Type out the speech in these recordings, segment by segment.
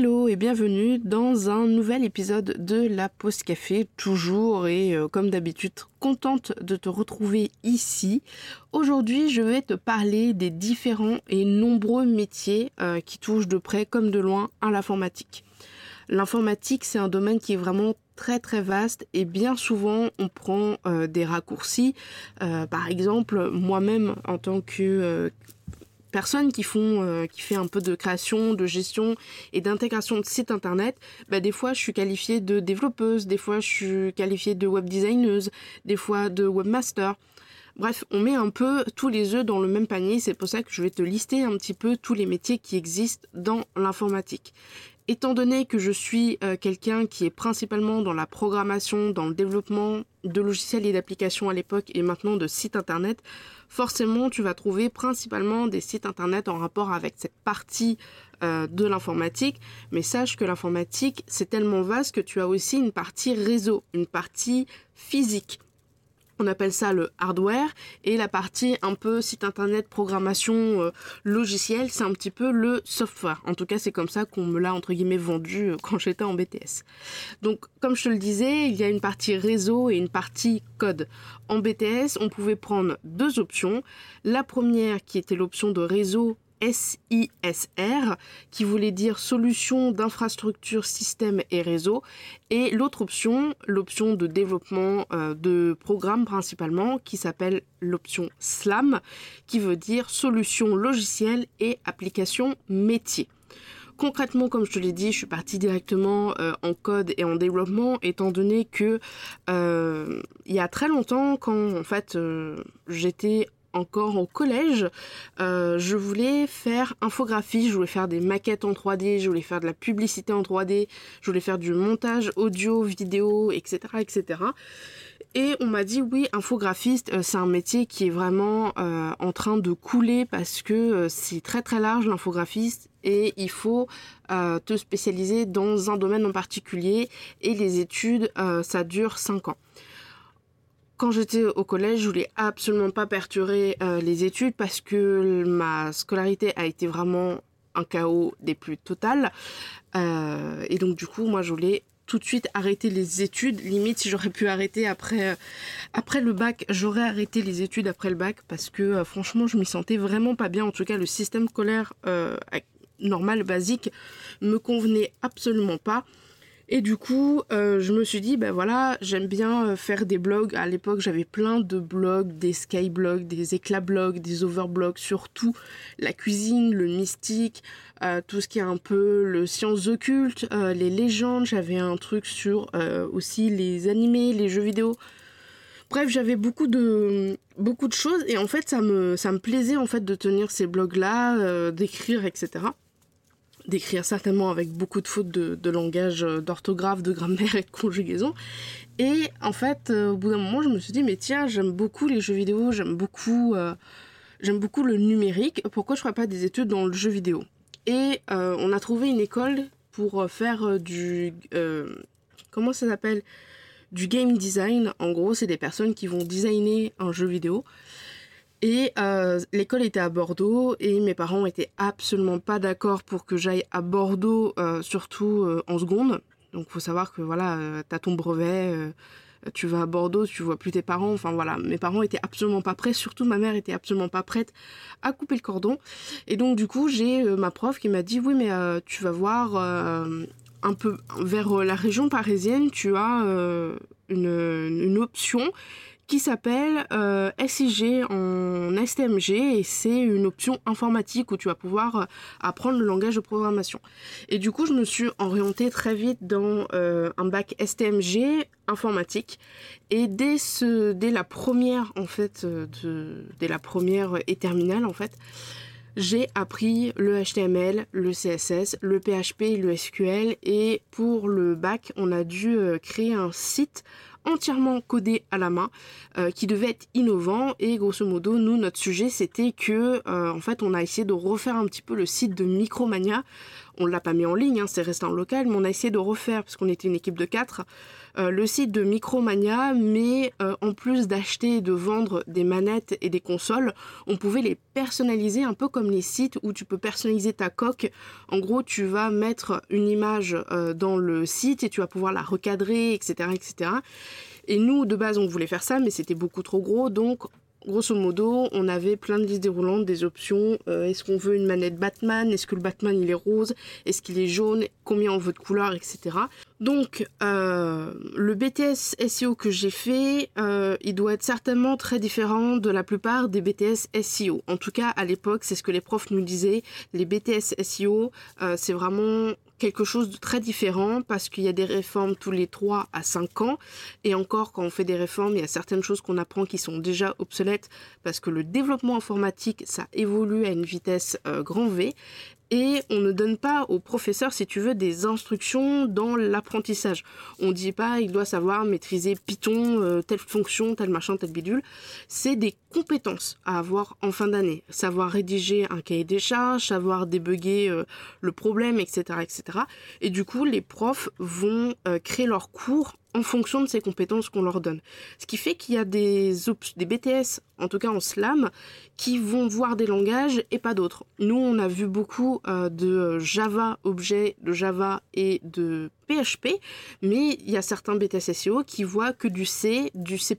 Hello et bienvenue dans un nouvel épisode de la pause café, toujours et euh, comme d'habitude contente de te retrouver ici. Aujourd'hui je vais te parler des différents et nombreux métiers euh, qui touchent de près comme de loin à l'informatique. L'informatique c'est un domaine qui est vraiment très très vaste et bien souvent on prend euh, des raccourcis. par exemple moi-même en tant que personnes qui font euh, qui fait un peu de création, de gestion et d'intégration de sites internet, bah des fois je suis qualifiée de développeuse, des fois je suis qualifiée de web designeuse, des fois de webmaster. Bref, on met un peu tous les œufs dans le même panier, c'est pour ça que je vais te lister un petit peu tous les métiers qui existent dans l'informatique. Étant donné que je suis euh, quelqu'un qui est principalement dans la programmation, dans le développement de logiciels et d'applications à l'époque et maintenant de sites internet, forcément tu vas trouver principalement des sites internet en rapport avec cette partie euh, de l'informatique. Mais sache que l'informatique c'est tellement vaste que tu as aussi une partie réseau, une partie physique on appelle ça le hardware et la partie un peu site internet programmation euh, logiciel c'est un petit peu le software. En tout cas c'est comme ça qu'on me l'a entre guillemets vendu euh, quand j'étais en BTS donc comme je te le disais il y a une partie réseau et une partie code. En BTS on pouvait prendre deux options. La première qui était l'option de réseau SISR, qui voulait dire solution d'infrastructure, système et réseau, et l'autre option, l'option de développement euh, de programme principalement, qui s'appelle l'option SLAM, qui veut dire solution logicielle et application métier. Concrètement, comme je te l'ai dit, je suis partie directement euh, en code et en développement, étant donné que euh, il y a très longtemps, quand en fait j'étais encore au collège, euh, je voulais faire infographie, je voulais faire des maquettes en 3D, je voulais faire de la publicité en 3D, je voulais faire du montage audio, vidéo, etc. etc. Et on m'a dit oui, infographiste, euh, c'est un métier qui est vraiment euh, en train de couler parce que c'est très très large l'infographiste et il faut te spécialiser dans un domaine en particulier et les études ça dure 5 ans quand j'étais au collège, je voulais absolument pas perturber euh, les études parce que ma scolarité a été vraiment un chaos des plus totales. Euh, et donc du coup, moi, je voulais tout de suite arrêter les études. Limite, si j'aurais pu arrêter après, euh, le bac, j'aurais arrêté les études après le bac parce que franchement, je m'y sentais vraiment pas bien. En tout cas, le système scolaire normal, basique, me convenait absolument pas. Et du coup, euh, je me suis dit, ben voilà, j'aime bien euh, faire des blogs. À l'époque, j'avais plein de blogs, des skyblogs, des éclats-blogs, des overblogs, surtout la cuisine, le mystique, euh, tout ce qui est un peu le sciences occultes, les légendes. J'avais un truc sur aussi les animés, les jeux vidéo. Bref, j'avais beaucoup de beaucoup de choses et en fait, ça me ça me plaisait en fait de tenir ces blogs-là, d'écrire, etc d'écrire certainement avec beaucoup de fautes de, langage, euh, d'orthographe, de grammaire et de conjugaison. Et en fait, euh, au bout d'un moment, je me suis dit, mais tiens, j'aime beaucoup les jeux vidéo, j'aime beaucoup, euh, j'aime beaucoup le numérique, pourquoi je ne ferais pas des études dans le jeu vidéo? Et on a trouvé une école pour faire du... comment ça s'appelle? Du game design. En gros, c'est des personnes qui vont designer un jeu vidéo. Et euh, l'école était à Bordeaux et mes parents étaient absolument pas d'accord pour que j'aille à Bordeaux, euh, surtout euh, en seconde. Donc faut savoir que voilà, t'as ton brevet, tu vas à Bordeaux, tu vois plus tes parents. Enfin voilà, mes parents étaient absolument pas prêts, surtout ma mère était absolument pas prête à couper le cordon. Et donc du coup j'ai ma prof qui m'a dit oui mais tu vas voir un peu vers la région parisienne, tu as une, une option qui s'appelle euh, SIG en STMG et c'est une option informatique où tu vas pouvoir euh, apprendre le langage de programmation. Et du coup, je me suis orientée très vite dans euh, un bac STMG informatique et dès ce dès la première en fait de dès la première et terminale en fait, j'ai appris le HTML, le CSS, le PHP, le SQL et pour le bac, on a dû créer un site entièrement codé à la main, euh, qui devait être innovant. Et grosso modo, nous, notre sujet, c'était que, euh, en fait, on a essayé de refaire un petit peu le site de Micromania. On l'a pas mis en ligne, hein, c'est resté en local, mais on a essayé de refaire, parce qu'on était une équipe de quatre, le site de Micromania, mais en plus d'acheter et de vendre des manettes et des consoles, on pouvait les personnaliser un peu comme les sites où tu peux personnaliser ta coque. En gros, tu vas mettre une image dans le site et tu vas pouvoir la recadrer, etc., etc. Et nous, de base, on voulait faire ça, mais c'était beaucoup trop gros. Donc, grosso modo, on avait plein de listes déroulantes, des options. Euh, est-ce qu'on veut une manette Batman? Est-ce que le Batman il est rose? Est-ce qu'il est jaune? Combien on veut de couleurs, etc. Donc, euh, le BTS SEO que j'ai fait, euh, il doit être certainement très différent de la plupart des BTS SEO. En tout cas, à l'époque, c'est ce que les profs nous disaient. Les BTS SEO, c'est vraiment quelque chose de très différent parce qu'il y a des réformes tous les 3 à 5 ans et encore quand on fait des réformes il y a certaines choses qu'on apprend qui sont déjà obsolètes parce que le développement informatique ça évolue à une vitesse euh, grand V et on ne donne pas au professeur, si tu veux, des instructions dans l'apprentissage. On dit pas il doit savoir maîtriser Python, euh, telle fonction, tel machin, tel bidule. C'est des compétences à avoir en fin d'année. Savoir rédiger un cahier des charges, savoir débugger euh, le problème, etc., etc. Et du coup, les profs vont euh, créer leurs cours en fonction de ces compétences qu'on leur donne. Ce qui fait qu'il y a des, BTS, en tout cas en slam, qui vont voir des langages et pas d'autres. Nous, on a vu beaucoup euh, de Java objet, de Java et de PHP, mais il y a certains BTS SEO qui voient que du C, du C++,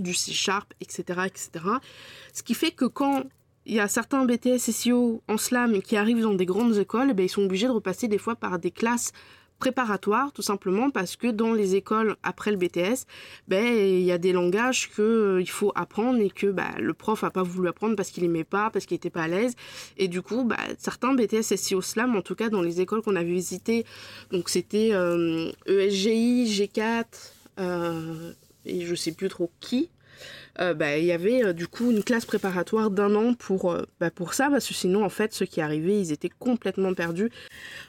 du C Sharp, etc., etc. Ce qui fait que quand il y a certains BTS SEO en slam qui arrivent dans des grandes écoles, eh ben, ils sont obligés de repasser des fois par des classes préparatoire tout simplement parce que dans les écoles après le BTS, ben il y a des langages que euh, il faut apprendre et que bah, le prof a pas voulu apprendre parce qu'il aimait pas, parce qu'il était pas à l'aise. Et du coup bah, certains BTS SEO Slam en tout cas dans les écoles qu'on avait visitées, donc c'était ESGI, euh, e G4 euh, et je sais plus trop qui euh, bah, il y avait euh, du coup une classe préparatoire d'un an pour, euh, bah, pour ça, parce que sinon, en fait, ceux qui arrivaient, ils étaient complètement perdus.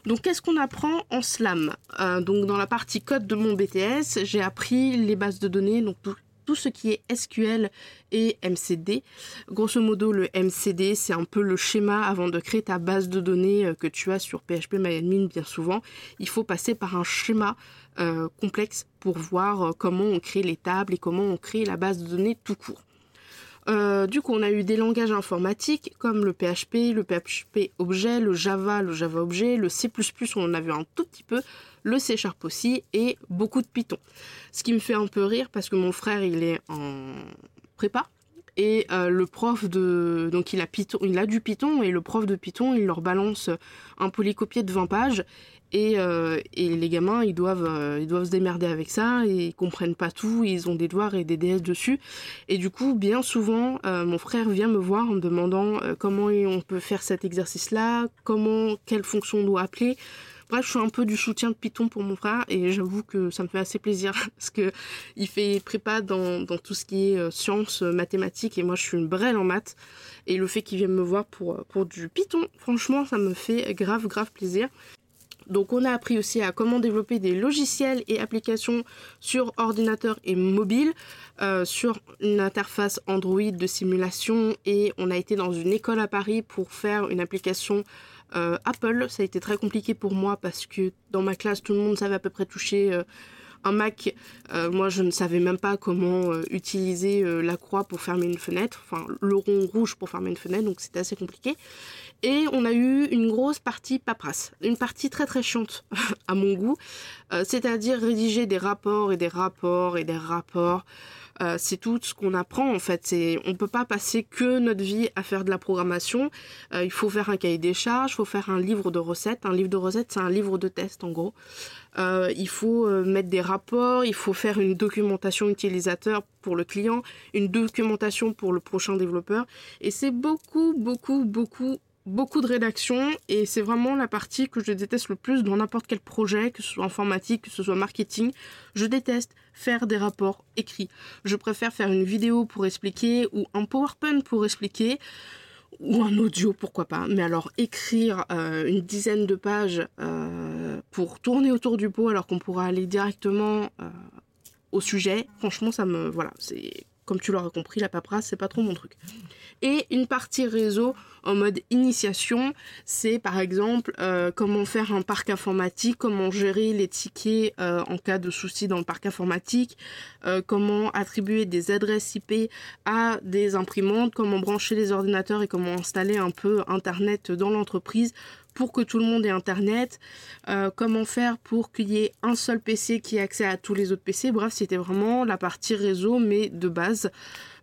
Donc, qu'est-ce qu'on apprend en SLAM? Donc, dans la partie code de mon BTS, j'ai appris les bases de données, donc tout ce qui est SQL et MCD. Grosso modo, le MCD, c'est un peu le schéma avant de créer ta base de données que tu as sur PHP MyAdmin bien souvent. Il faut passer par un schéma euh, complexe pour voir euh, comment on crée les tables et comment on crée la base de données tout court. Euh, du coup, on a eu des langages informatiques comme le PHP, le PHP objet, le Java, le Java objet, le C++, on en a vu un tout petit peu, le C Sharp aussi, et beaucoup de Python. Ce qui me fait un peu rire parce que mon frère, il est en prépa, et le prof de donc il Python il a du Python et le prof de Python il leur balance un polycopier de 20 pages euh, et, les gamins, ils doivent, euh, ils doivent se démerder avec ça, et ils comprennent pas tout, ils ont des devoirs et des DS dessus. Et du coup, bien souvent, euh, mon frère vient me voir en me demandant comment on peut faire cet exercice-là, comment, quelle fonction on doit appeler. Bref, je suis un peu du soutien de Python pour mon frère et j'avoue que ça me fait assez plaisir parce que il fait prépa dans, dans tout ce qui est sciences, mathématiques et moi je suis une brêle en maths et le fait qu'il vienne me voir pour, pour du Python, franchement, ça me fait grave, grave plaisir. Donc on a appris aussi à comment développer des logiciels et applications sur ordinateur et mobile, euh, sur une interface Android de simulation et on a été dans une école à Paris pour faire une application euh, Apple. Ça a été très compliqué pour moi parce que dans ma classe tout le monde savait à peu près toucher euh, un Mac, euh, moi je ne savais même pas comment euh, utiliser euh, la croix pour fermer une fenêtre, enfin le rond rouge pour fermer une fenêtre, donc c'était assez compliqué. Et on a eu une grosse partie paperasse, une partie très très chiante à mon goût, c'est-à-dire rédiger des rapports et des rapports et des rapports. Euh, c'est tout ce qu'on apprend en fait. C'est, on peut pas passer que notre vie à faire de la programmation. Euh, il faut faire un cahier des charges, il faut faire un livre de recettes. Un livre de recettes, c'est un livre de test en gros. Euh, il faut mettre des rapports, il faut faire une documentation utilisateur pour le client, une documentation pour le prochain développeur. Et c'est beaucoup, beaucoup, beaucoup beaucoup de rédaction et c'est vraiment la partie que je déteste le plus dans n'importe quel projet, que ce soit informatique, que ce soit marketing. Je déteste faire des rapports écrits. Je préfère faire une vidéo pour expliquer ou un PowerPoint pour expliquer ou un audio, pourquoi pas. Mais alors écrire euh, une dizaine de pages euh, pour tourner autour du pot alors qu'on pourra aller directement euh, au sujet. Franchement, ça me. Voilà, c'est. Comme tu l'auras compris, la paperasse, c'est pas trop mon truc. Et une partie réseau en mode initiation, c'est par exemple euh, comment faire un parc informatique, comment gérer les tickets euh, en cas de soucis dans le parc informatique, euh, comment attribuer des adresses IP à des imprimantes, comment brancher les ordinateurs et comment installer un peu Internet dans l'entreprise pour que tout le monde ait Internet, comment faire pour qu'il y ait un seul PC qui ait accès à tous les autres PC. Bref, c'était vraiment la partie réseau, mais de base.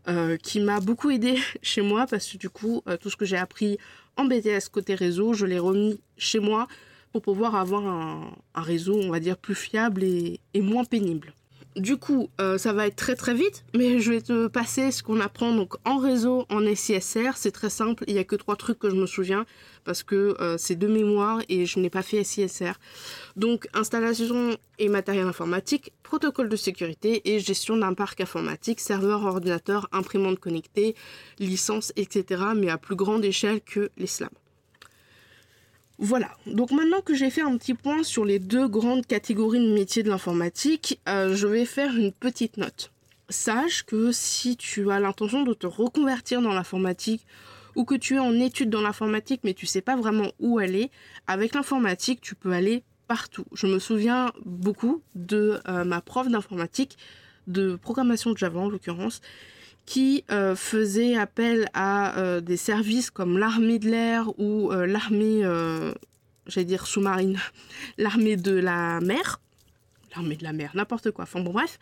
Euh, qui m'a beaucoup aidé chez moi parce que du coup, euh, tout ce que j'ai appris en BTS côté réseau, je l'ai remis chez moi pour pouvoir avoir un, réseau, on va dire, plus fiable et moins pénible. Du coup, euh, ça va être très très vite, mais je vais te passer ce qu'on apprend donc en réseau, en SISR. C'est très simple, il n'y a que trois trucs que je me souviens parce que euh, c'est de mémoire et je n'ai pas fait SISR. Donc, installation et matériel informatique, protocole de sécurité et gestion d'un parc informatique, serveur, ordinateur, imprimante connectée, licence, etc. Mais à plus grande échelle que les. Voilà, donc maintenant que j'ai fait un petit point sur les deux grandes catégories de métiers de l'informatique, euh, je vais faire une petite note. Sache que si tu as l'intention de te reconvertir dans l'informatique ou que tu es en études dans l'informatique mais tu sais pas vraiment où aller, avec l'informatique tu peux aller partout. Je me souviens beaucoup de euh, ma prof d'informatique, de programmation Java en l'occurrence, qui euh, faisait appel à euh, des services comme l'armée de l'air ou euh, l'armée, j'allais dire sous-marine, l'armée de la mer, l'armée de la mer, n'importe quoi, enfin bon bref.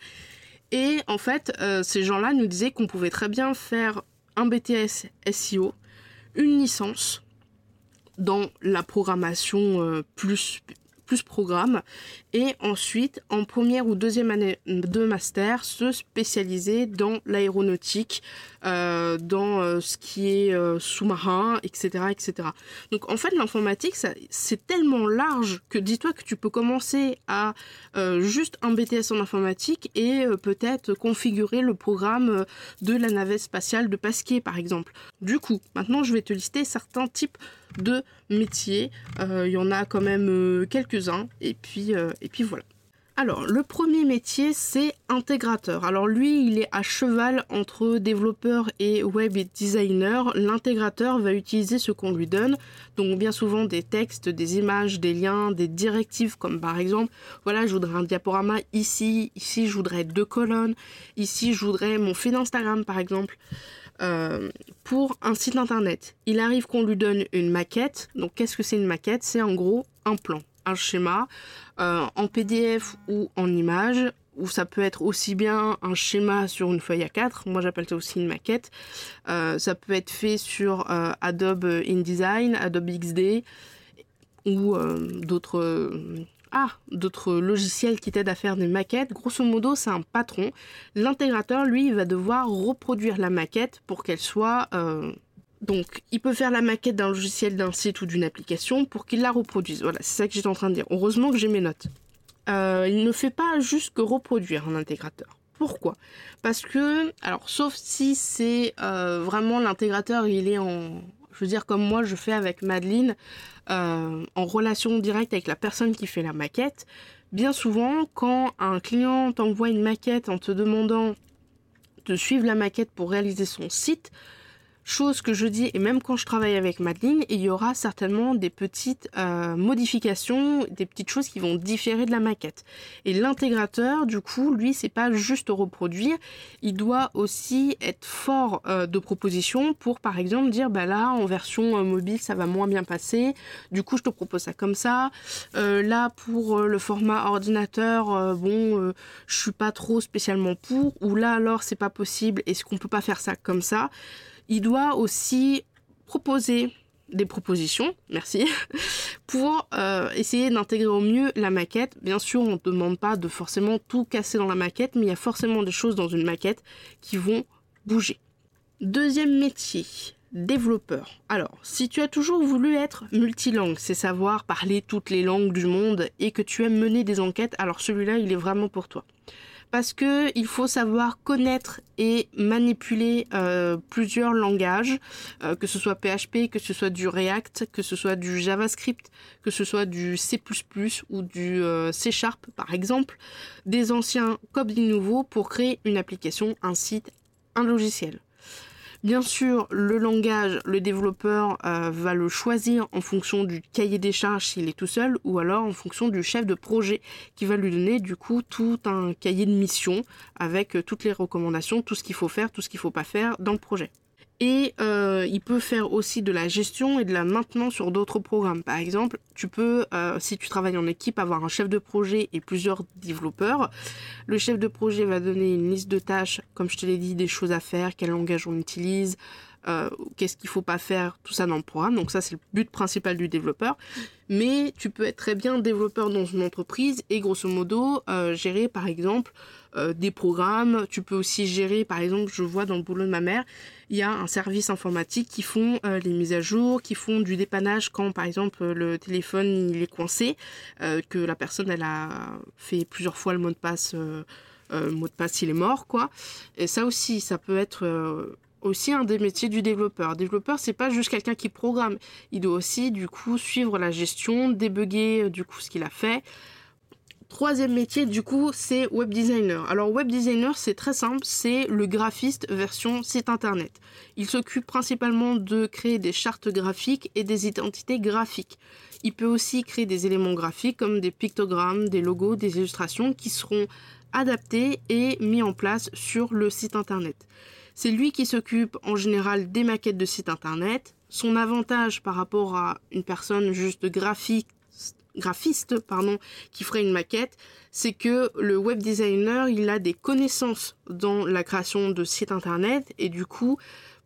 Et en fait, ces gens-là nous disaient qu'on pouvait très bien faire un BTS SEO, une licence dans la programmation plus plus programme et ensuite en première ou deuxième année de master se spécialiser dans l'aéronautique, euh, dans euh, ce qui est euh, sous-marin, etc., etc. Donc en fait l'informatique c'est tellement large que dis-toi que tu peux commencer à juste un BTS en informatique et peut-être configurer le programme de la navette spatiale de Pasquier par exemple. Du coup maintenant je vais te lister certains types de métiers. Euh, il y en a quand même euh, quelques-uns. Et puis, euh, et puis voilà. Alors, le premier métier, c'est intégrateur. Alors lui, il est à cheval entre développeur et web designer. L'intégrateur va utiliser ce qu'on lui donne. Donc bien souvent des textes, des images, des liens, des directives comme par exemple, voilà, je voudrais un diaporama ici, ici je voudrais deux colonnes, ici je voudrais mon fil Instagram par exemple. Euh, pour un site internet. Il arrive qu'on lui donne une maquette. Donc qu'est-ce que c'est une maquette? C'est en gros un plan, un schéma euh, en PDF ou en image. Ou ça peut être aussi bien un schéma sur une feuille A4, moi j'appelle ça aussi une maquette. Euh, ça peut être fait sur Adobe InDesign, Adobe XD ou d'autres ah, d'autres logiciels qui t'aident à faire des maquettes. Grosso modo, c'est un patron. L'intégrateur, lui, va devoir reproduire la maquette pour qu'elle soit... Euh, donc, il peut faire la maquette d'un logiciel, d'un site ou d'une application pour qu'il la reproduise. Voilà, c'est ça que j'étais en train de dire. Heureusement que j'ai mes notes. Euh, il ne fait pas juste que reproduire un intégrateur. Pourquoi? Parce que, alors, sauf si c'est euh, vraiment l'intégrateur, il est en, je veux dire, comme moi je fais avec Madeline, euh, en relation directe avec la personne qui fait la maquette, bien souvent, quand un client t'envoie une maquette en te demandant de suivre la maquette pour réaliser son site, Chose que je dis, et même quand je travaille avec Madeline, il y aura certainement des petites euh, modifications, des petites choses qui vont différer de la maquette. Et l'intégrateur, du coup, lui, c'est pas juste reproduire, il doit aussi être fort euh, de propositions pour, par exemple, dire, bah là, en version euh, mobile, ça va moins bien passer, du coup, je te propose ça comme ça. là, pour le format ordinateur, bon, je suis pas trop spécialement pour, ou là, alors, c'est pas possible, est-ce qu'on peut pas faire ça comme ça? Il doit aussi proposer des propositions, merci, pour euh, essayer d'intégrer au mieux la maquette. Bien sûr, on ne demande pas de forcément tout casser dans la maquette, mais il y a forcément des choses dans une maquette qui vont bouger. Deuxième métier, développeur. Alors, si tu as toujours voulu être multilingue, c'est savoir parler toutes les langues du monde et que tu aimes mener des enquêtes, alors celui-là, il est vraiment pour toi. Parce que il faut savoir connaître et manipuler euh, plusieurs langages, euh, que ce soit PHP, que ce soit du React, que ce soit du JavaScript, que ce soit du C++ ou du euh, C Sharp par exemple, des anciens comme des nouveaux pour créer une application, un site, un logiciel. Bien sûr, le langage, le développeur euh, va le choisir en fonction du cahier des charges s'il est tout seul, ou alors en fonction du chef de projet qui va lui donner du coup tout un cahier de mission avec euh, toutes les recommandations, tout ce qu'il faut faire, tout ce qu'il faut pas faire dans le projet. Et euh, il peut faire aussi de la gestion et de la maintenance sur d'autres programmes. Par exemple, tu peux, euh, si tu travailles en équipe, avoir un chef de projet et plusieurs développeurs. Le chef de projet va donner une liste de tâches, comme je te l'ai dit, des choses à faire, quel langage on utilise, euh, qu'est-ce qu'il faut pas faire, tout ça dans le programme. Donc ça, c'est le but principal du développeur. Mais tu peux être très bien développeur dans une entreprise et grosso modo gérer, par exemple, des programmes. Tu peux aussi gérer, par exemple, je vois dans le boulot de ma mère, il y a un service informatique qui font euh, les mises à jour, qui font du dépannage quand par exemple le téléphone il est coincé, euh, que la personne elle a fait plusieurs fois le mot de passe, euh, le mot de passe il est mort quoi. Et ça aussi, ça peut être aussi un des métiers du développeur. Développeur, c'est pas juste quelqu'un qui programme. Il doit aussi, du coup, suivre la gestion, débugger, du coup, ce qu'il a fait. Troisième métier, du coup, c'est web designer. Alors, web designer, c'est très simple, c'est le graphiste version site internet. Il s'occupe principalement de créer des chartes graphiques et des identités graphiques. Il peut aussi créer des éléments graphiques comme des pictogrammes, des logos, des illustrations qui seront adaptés et mis en place sur le site internet. C'est lui qui s'occupe en général des maquettes de site internet. Son avantage par rapport à une personne juste graphiste qui ferait une maquette, c'est que le web designer, il a des connaissances dans la création de sites internet et du coup,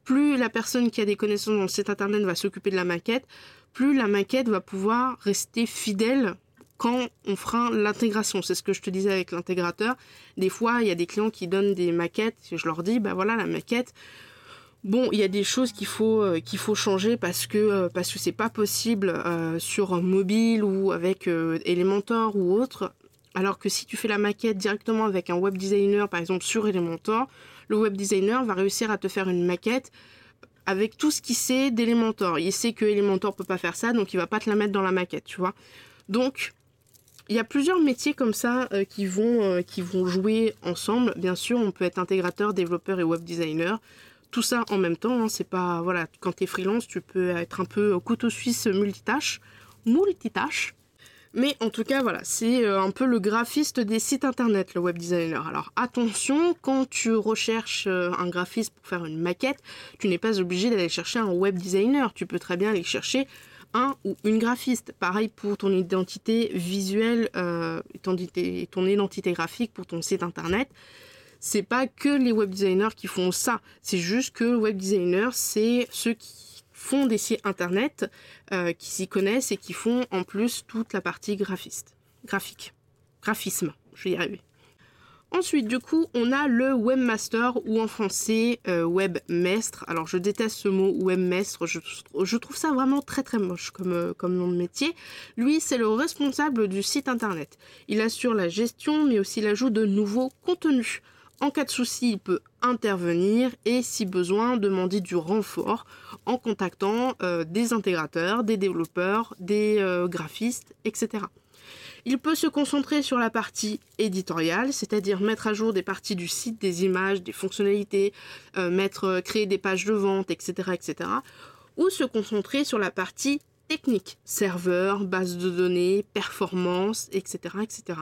plus la personne qui a des connaissances dans le site internet va s'occuper de la maquette, plus la maquette va pouvoir rester fidèle quand on fera l'intégration. C'est ce que je te disais avec l'intégrateur. Des fois, il y a des clients qui donnent des maquettes, je leur dis, bah voilà, la maquette, Bon, il y a des choses qu'il faut euh, faut changer parce que euh, parce que c'est pas possible euh, sur mobile ou avec Elementor ou autre. Alors que si tu fais la maquette directement avec un web designer, par exemple sur Elementor, le web designer va réussir à te faire une maquette avec tout ce qu'il sait d'Elementor. Il sait que Elementor peut pas faire ça, donc il va pas te la mettre dans la maquette, tu vois. Donc il y a plusieurs métiers comme ça qui vont qui vont jouer ensemble. Bien sûr, on peut être intégrateur, développeur et web designer tout ça en même temps. Hein, c'est pas voilà, quand tu es freelance, tu peux être un peu couteau suisse multitâche, multitâche. Mais en tout cas, voilà, c'est euh, un peu le graphiste des sites internet, le web designer. Alors attention, quand tu recherches euh, un graphiste pour faire une maquette, tu n'es pas obligé d'aller chercher un web designer. Tu peux très bien aller chercher un ou une graphiste. Pareil pour ton identité visuelle, euh, ton, identité graphique pour ton site internet c'est pas que les web designers qui font ça. C'est juste que le web designer, c'est ceux qui font des sites internet, euh, qui s'y connaissent et qui font en plus toute la partie graphiste, graphique, graphisme. Je vais y arriver. Ensuite, du coup, on a le webmaster ou en français euh, webmestre. Alors, je déteste ce mot webmestre. Je, trouve ça vraiment très très moche comme, euh, comme nom de métier. Lui, c'est le responsable du site internet. Il assure la gestion, mais aussi l'ajout de nouveaux contenus. En cas de souci, il peut intervenir et si besoin, demander du renfort en contactant euh, des intégrateurs, des développeurs, des euh, graphistes, etc. Il peut se concentrer sur la partie éditoriale, c'est-à-dire mettre à jour des parties du site, des images, des fonctionnalités, euh, mettre, créer des pages de vente, etc., etc. Ou se concentrer sur la partie technique, serveur, base de données, performance, etc., etc.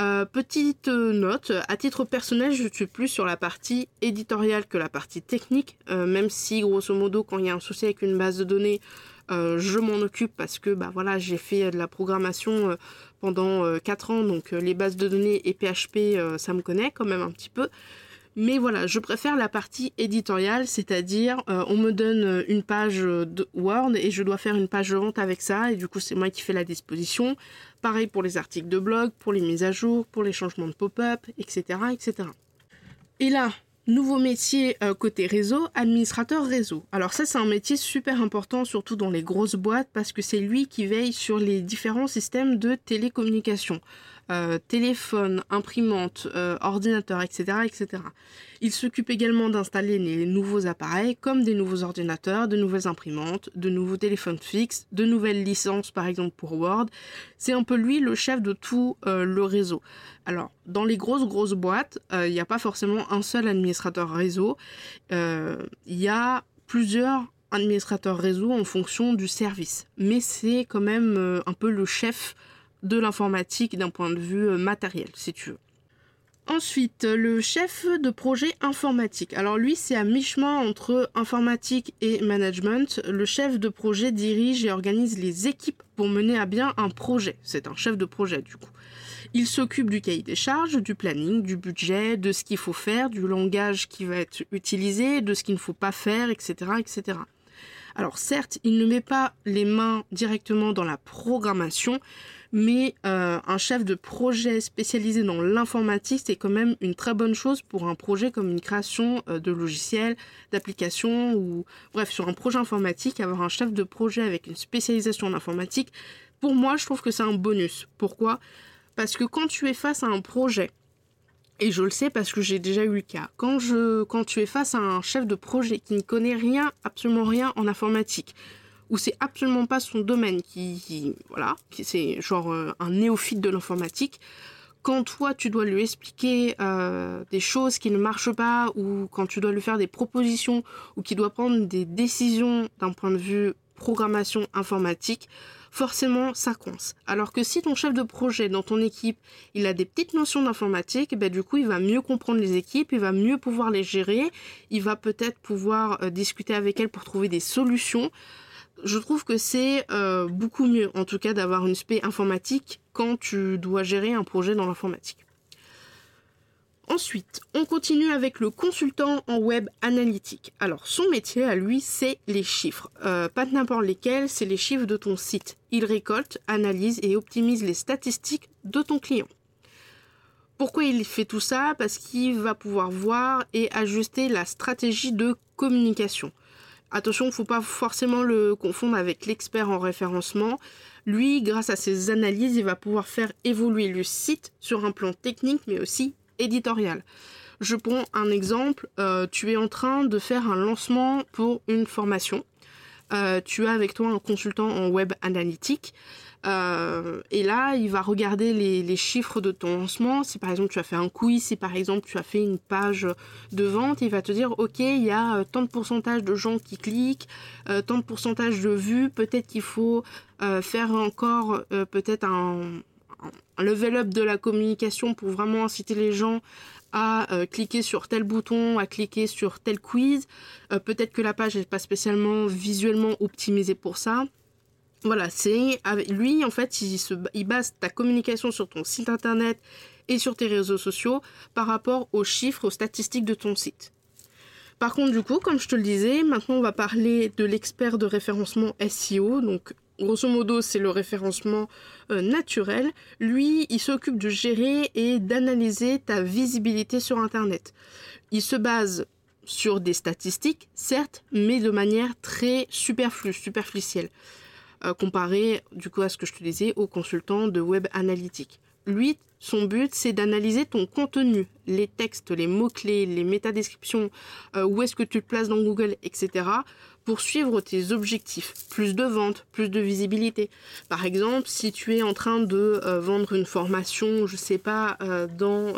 Euh, petite note, à titre personnel, je suis plus sur la partie éditoriale que la partie technique, euh, même si grosso modo quand il y a un souci avec une base de données, euh, je m'en occupe parce que bah voilà, j'ai fait de la programmation pendant 4 ans, donc les bases de données et PHP, ça me connaît quand même un petit peu. Mais voilà, je préfère la partie éditoriale, c'est-à-dire euh, on me donne une page de Word et je dois faire une page de vente avec ça et du coup c'est moi qui fais la disposition. Pareil pour les articles de blog, pour les mises à jour, pour les changements de pop-up, etc., etc. Et là, nouveau métier euh, côté réseau, administrateur réseau. Alors ça c'est un métier super important surtout dans les grosses boîtes parce que c'est lui qui veille sur les différents systèmes de télécommunication. Euh, téléphone, imprimante, euh, ordinateur, etc., etc. Il s'occupe également d'installer les nouveaux appareils comme des nouveaux ordinateurs, de nouvelles imprimantes, de nouveaux téléphones fixes, de nouvelles licences par exemple pour Word. C'est un peu lui le chef de tout euh, le réseau. Alors, dans les grosses grosses boîtes, il n'y a pas forcément un seul administrateur réseau. Il y a plusieurs administrateurs réseau en fonction du service. Mais c'est quand même un peu le chef de l'informatique d'un point de vue euh, matériel, si tu veux. Ensuite, le chef de projet informatique. Alors lui, c'est à mi-chemin entre informatique et management. Le chef de projet dirige et organise les équipes pour mener à bien un projet. C'est un chef de projet du coup. Il s'occupe du cahier des charges, du planning, du budget, de ce qu'il faut faire, du langage qui va être utilisé, de ce qu'il ne faut pas faire, etc., etc. Alors certes, il ne met pas les mains directement dans la programmation, mais euh, un chef de projet spécialisé dans l'informatique, c'est quand même une très bonne chose pour un projet comme une création euh, de logiciels, d'applications ou bref, sur un projet informatique, avoir un chef de projet avec une spécialisation en informatique, pour moi, je trouve que c'est un bonus. Pourquoi? Parce que quand tu es face à un projet, et je le sais parce que j'ai déjà eu le cas, quand, tu es face à un chef de projet qui ne connaît rien, absolument rien en informatique, où c'est absolument pas son domaine, qui, voilà, qui c'est genre euh, un néophyte de l'informatique, quand toi tu dois lui expliquer euh, des choses qui ne marchent pas, ou quand tu dois lui faire des propositions, ou qui doit prendre des décisions d'un point de vue programmation informatique, forcément ça coince. Alors que si ton chef de projet dans ton équipe, il a des petites notions d'informatique, ben du coup il va mieux comprendre les équipes, il va mieux pouvoir les gérer, il va peut-être pouvoir euh, discuter avec elles pour trouver des solutions je trouve que c'est euh, beaucoup mieux, en tout cas, d'avoir une spé informatique quand tu dois gérer un projet dans l'informatique. Ensuite, on continue avec le consultant en web analytique. Alors, son métier à lui, c'est les chiffres. Euh, pas n'importe lesquels, c'est les chiffres de ton site. Il récolte, analyse et optimise les statistiques de ton client. Pourquoi il fait tout ça? Parce qu'il va pouvoir voir et ajuster la stratégie de communication. Attention, il ne faut pas forcément le confondre avec l'expert en référencement. Lui, grâce à ses analyses, il va pouvoir faire évoluer le site sur un plan technique mais aussi éditorial. Je prends un exemple, euh, tu es en train de faire un lancement pour une formation. Euh, tu as avec toi un consultant en web analytique. Euh, et là, il va regarder les, chiffres de ton lancement. Si par exemple tu as fait un quiz, si par exemple tu as fait une page de vente, il va te dire ok, il y a euh, tant de pourcentage de gens qui cliquent, tant de pourcentage de vues. Peut-être qu'il faut faire encore peut-être un, un, level up de la communication pour vraiment inciter les gens à cliquer sur tel bouton, à cliquer sur tel quiz. peut-être que la page n'est pas spécialement visuellement optimisée pour ça. Voilà, c'est lui en fait, il, se, base ta communication sur ton site internet et sur tes réseaux sociaux par rapport aux chiffres, aux statistiques de ton site. Par contre, du coup, comme je te le disais, maintenant on va parler de l'expert de référencement SEO. Donc, grosso modo, c'est le référencement euh, naturel. Lui, il s'occupe de gérer et d'analyser ta visibilité sur Internet. Il se base sur des statistiques, certes, mais de manière très superflue, superficielle. Euh, comparé du coup à ce que je te disais au consultant de web analytique. Lui, son but, c'est d'analyser ton contenu, les textes, les mots-clés, les métadescriptions, euh, où est-ce que tu te places dans Google, etc., pour suivre tes objectifs. Plus de ventes, plus de visibilité. Par exemple, si tu es en train de euh, vendre une formation, je sais pas, dans,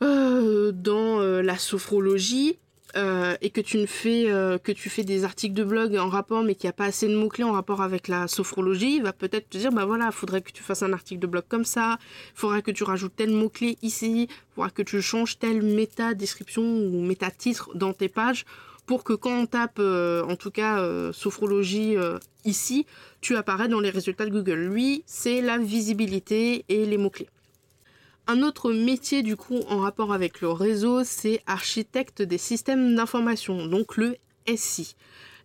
dans la sophrologie, euh, et que tu ne fais euh, que tu fais des articles de blog en rapport mais qu'il n'y a pas assez de mots clés en rapport avec la sophrologie, il va peut-être te dire bah voilà, il faudrait que tu fasses un article de blog comme ça, il faudrait que tu rajoutes tel mot clé ici, faudra que tu changes telle méta description ou méta titre dans tes pages pour que quand on tape euh, en tout cas sophrologie ici, tu apparais dans les résultats de Google. Lui, c'est la visibilité et les mots clés. Un autre métier du coup en rapport avec le réseau, c'est architecte des systèmes d'information, donc le SI.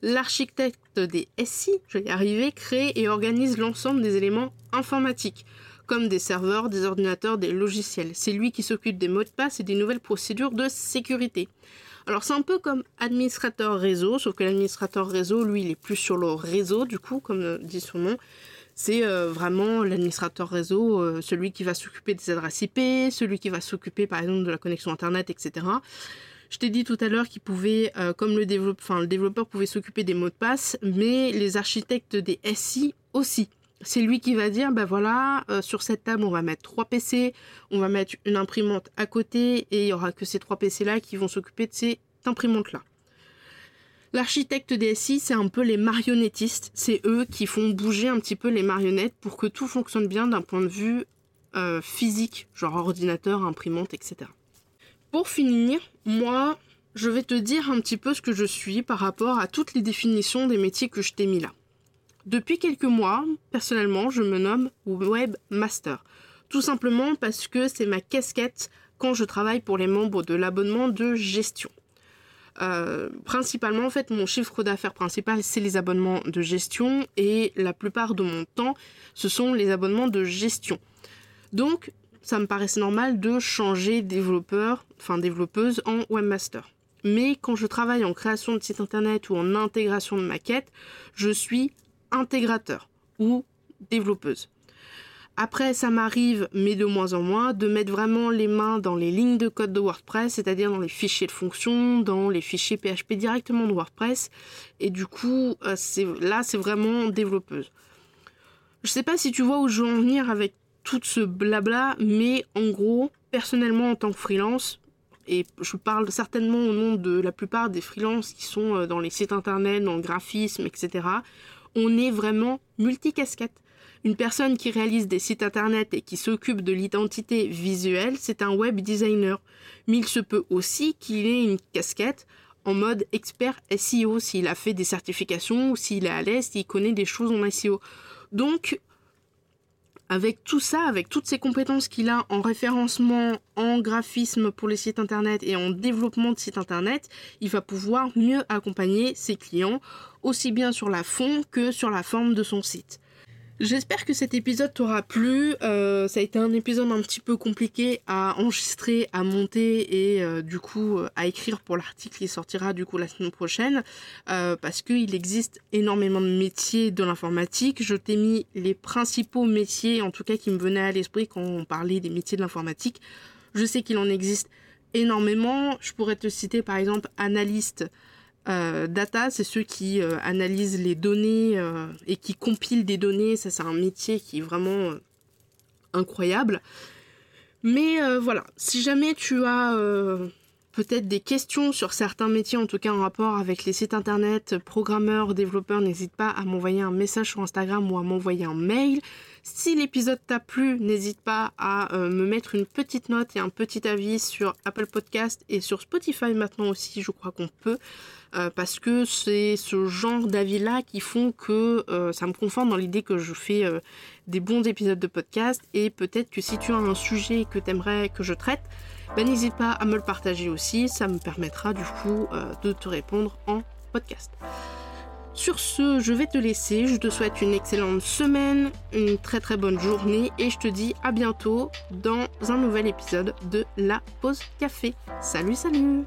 L'architecte des SI, je vais y arriver, crée et organise l'ensemble des éléments informatiques, comme des serveurs, des ordinateurs, des logiciels. C'est lui qui s'occupe des mots de passe et des nouvelles procédures de sécurité. Alors c'est un peu comme administrateur réseau, sauf que l'administrateur réseau, lui, il est plus sur le réseau, du coup, comme dit son nom C'est euh, vraiment l'administrateur réseau, euh, celui qui va s'occuper des adresses IP, celui qui va s'occuper par exemple de la connexion Internet, etc. Je t'ai dit tout à l'heure qu'il pouvait, euh, comme le, développeur, le développeur pouvait s'occuper des mots de passe, mais les architectes des SI aussi. C'est lui qui va dire, ben voilà, sur cette table, on va mettre trois PC, on va mettre une imprimante à côté, et il y aura que ces trois PC-là qui vont s'occuper de ces imprimantes-là. L'architecte DSI, c'est un peu les marionnettistes. C'est eux qui font bouger un petit peu les marionnettes pour que tout fonctionne bien d'un point de vue euh, physique, genre ordinateur, imprimante, etc. Pour finir, moi, je vais te dire un petit peu ce que je suis par rapport à toutes les définitions des métiers que je t'ai mis là. Depuis quelques mois, personnellement, je me nomme Webmaster. Tout simplement parce que c'est ma casquette quand je travaille pour les membres de l'abonnement de gestion. Euh, principalement, en fait, mon chiffre d'affaires principal, c'est les abonnements de gestion et la plupart de mon temps, ce sont les abonnements de gestion. Donc, ça me paraissait normal de changer développeur, enfin développeuse en webmaster. Mais quand je travaille en création de site internet ou en intégration de maquettes, je suis intégrateur ou développeuse. Après, ça m'arrive, mais de moins en moins, de mettre vraiment les mains dans les lignes de code de WordPress, c'est-à-dire dans les fichiers de fonction, dans les fichiers PHP directement de WordPress. Et du coup, euh, là, c'est vraiment développeuse. Je sais pas si tu vois où je veux en venir avec tout ce blabla, mais en gros, personnellement, en tant que freelance, et je parle certainement au nom de la plupart des freelances qui sont euh, dans les sites internet, dans le graphisme, etc., on est vraiment multicasquette. Une personne qui réalise des sites internet et qui s'occupe de l'identité visuelle, c'est un web designer. Mais il se peut aussi qu'il ait une casquette en mode expert SEO s'il a fait des certifications ou s'il est à l'aise, s'il connaît des choses en SEO. Donc, avec tout ça, avec toutes ces compétences qu'il a en référencement, en graphisme pour les sites internet et en développement de sites internet, il va pouvoir mieux accompagner ses clients, aussi bien sur la fond que sur la forme de son site. J'espère que cet épisode t'aura plu. Euh, ça a été un épisode un petit peu compliqué à enregistrer, à monter et euh, du coup euh, à écrire pour l'article qui sortira du coup la semaine prochaine parce qu'il existe énormément de métiers de l'informatique. Je t'ai mis les principaux métiers, en tout cas qui me venaient à l'esprit quand on parlait des métiers de l'informatique. Je sais qu'il en existe énormément. Je pourrais te citer par exemple analyste euh, data, c'est ceux qui euh, analysent les données euh, et qui compilent des données. Ça, c'est un métier qui est vraiment incroyable. Mais voilà, si jamais tu as peut-être des questions sur certains métiers, en tout cas en rapport avec les sites internet, programmeurs, développeurs, n'hésite pas à m'envoyer un message sur Instagram ou à m'envoyer un mail. Si l'épisode t'a plu, n'hésite pas à me mettre une petite note et un petit avis sur Apple Podcast et sur Spotify maintenant aussi, je crois qu'on peut. Euh, parce que c'est ce genre d'avis-là qui font que euh, ça me conforte dans l'idée que je fais euh, des bons épisodes de podcast et peut-être que si tu as un sujet que tu aimerais que je traite, ben, n'hésite pas à me le partager aussi, ça me permettra du coup de te répondre en podcast. Sur ce, je vais te laisser, je te souhaite une excellente semaine, une très très bonne journée et je te dis à bientôt dans un nouvel épisode de La Pause Café. Salut salut